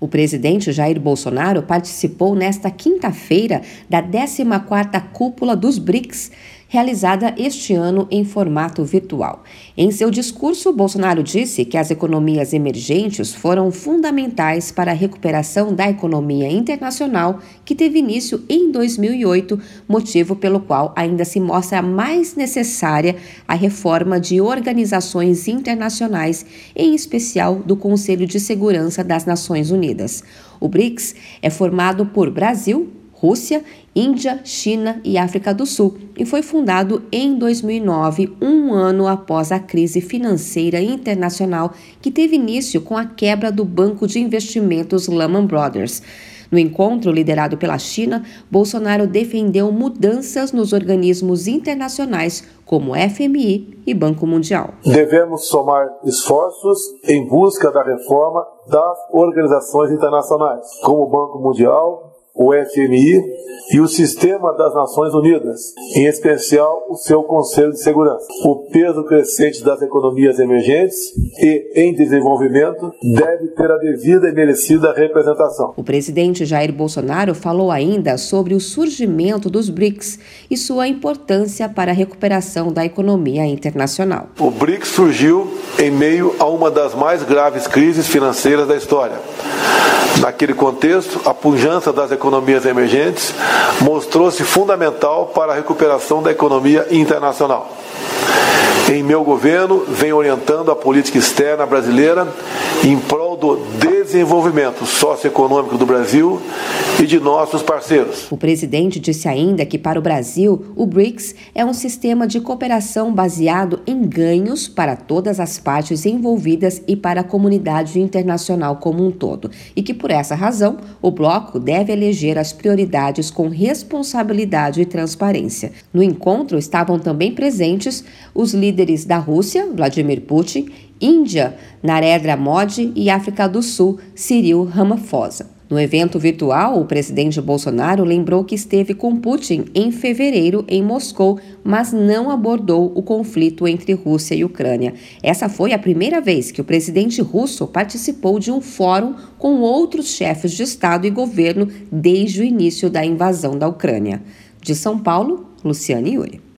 O presidente Jair Bolsonaro participou nesta quinta-feira da 14ª cúpula dos BRICS, realizada este ano em formato virtual. Em seu discurso, Bolsonaro disse que as economias emergentes foram fundamentais para a recuperação da economia internacional, que teve início em 2008, motivo pelo qual ainda se mostra mais necessária a reforma de organizações internacionais, em especial do Conselho de Segurança das Nações Unidas. O BRICS é formado por Brasil, Rússia, Índia, China e África do Sul e foi fundado em 2009, um ano após a crise financeira internacional que teve início com a quebra do banco de investimentos Lehman Brothers. No encontro liderado pela China, Bolsonaro defendeu mudanças nos organismos internacionais como FMI e Banco Mundial. Devemos somar esforços em busca da reforma das organizações internacionais, como o Banco Mundial, o FMI e o sistema das Nações Unidas, em especial o seu Conselho de Segurança. O peso crescente das economias emergentes e em desenvolvimento deve ter a devida e merecida representação. O presidente Jair Bolsonaro falou ainda sobre o surgimento dos BRICS e sua importância para a recuperação da economia internacional. O BRICS surgiu em meio a uma das mais graves crises financeiras da história Naquele contexto, a pujança das economias emergentes mostrou-se fundamental para a recuperação da economia internacional. Em meu governo, venho orientando a política externa brasileira em prol do desenvolvimento socioeconômico do Brasil e de nossos parceiros. O presidente disse ainda que para o Brasil, o BRICS é um sistema de cooperação baseado em ganhos para todas as partes envolvidas e para a comunidade internacional como um todo, e que por essa razão o bloco deve eleger as prioridades com responsabilidade e transparência. No encontro estavam também presentes os líderes da Rússia, Vladimir Putin, Índia, Narendra Modi e África do Sul, Cyril Ramaphosa. No evento virtual, o presidente Bolsonaro lembrou que esteve com Putin em fevereiro em Moscou, mas não abordou o conflito entre Rússia e Ucrânia. Essa foi a primeira vez que o presidente russo participou de um fórum com outros chefes de Estado e governo desde o início da invasão da Ucrânia. De São Paulo, Luciane Yuri.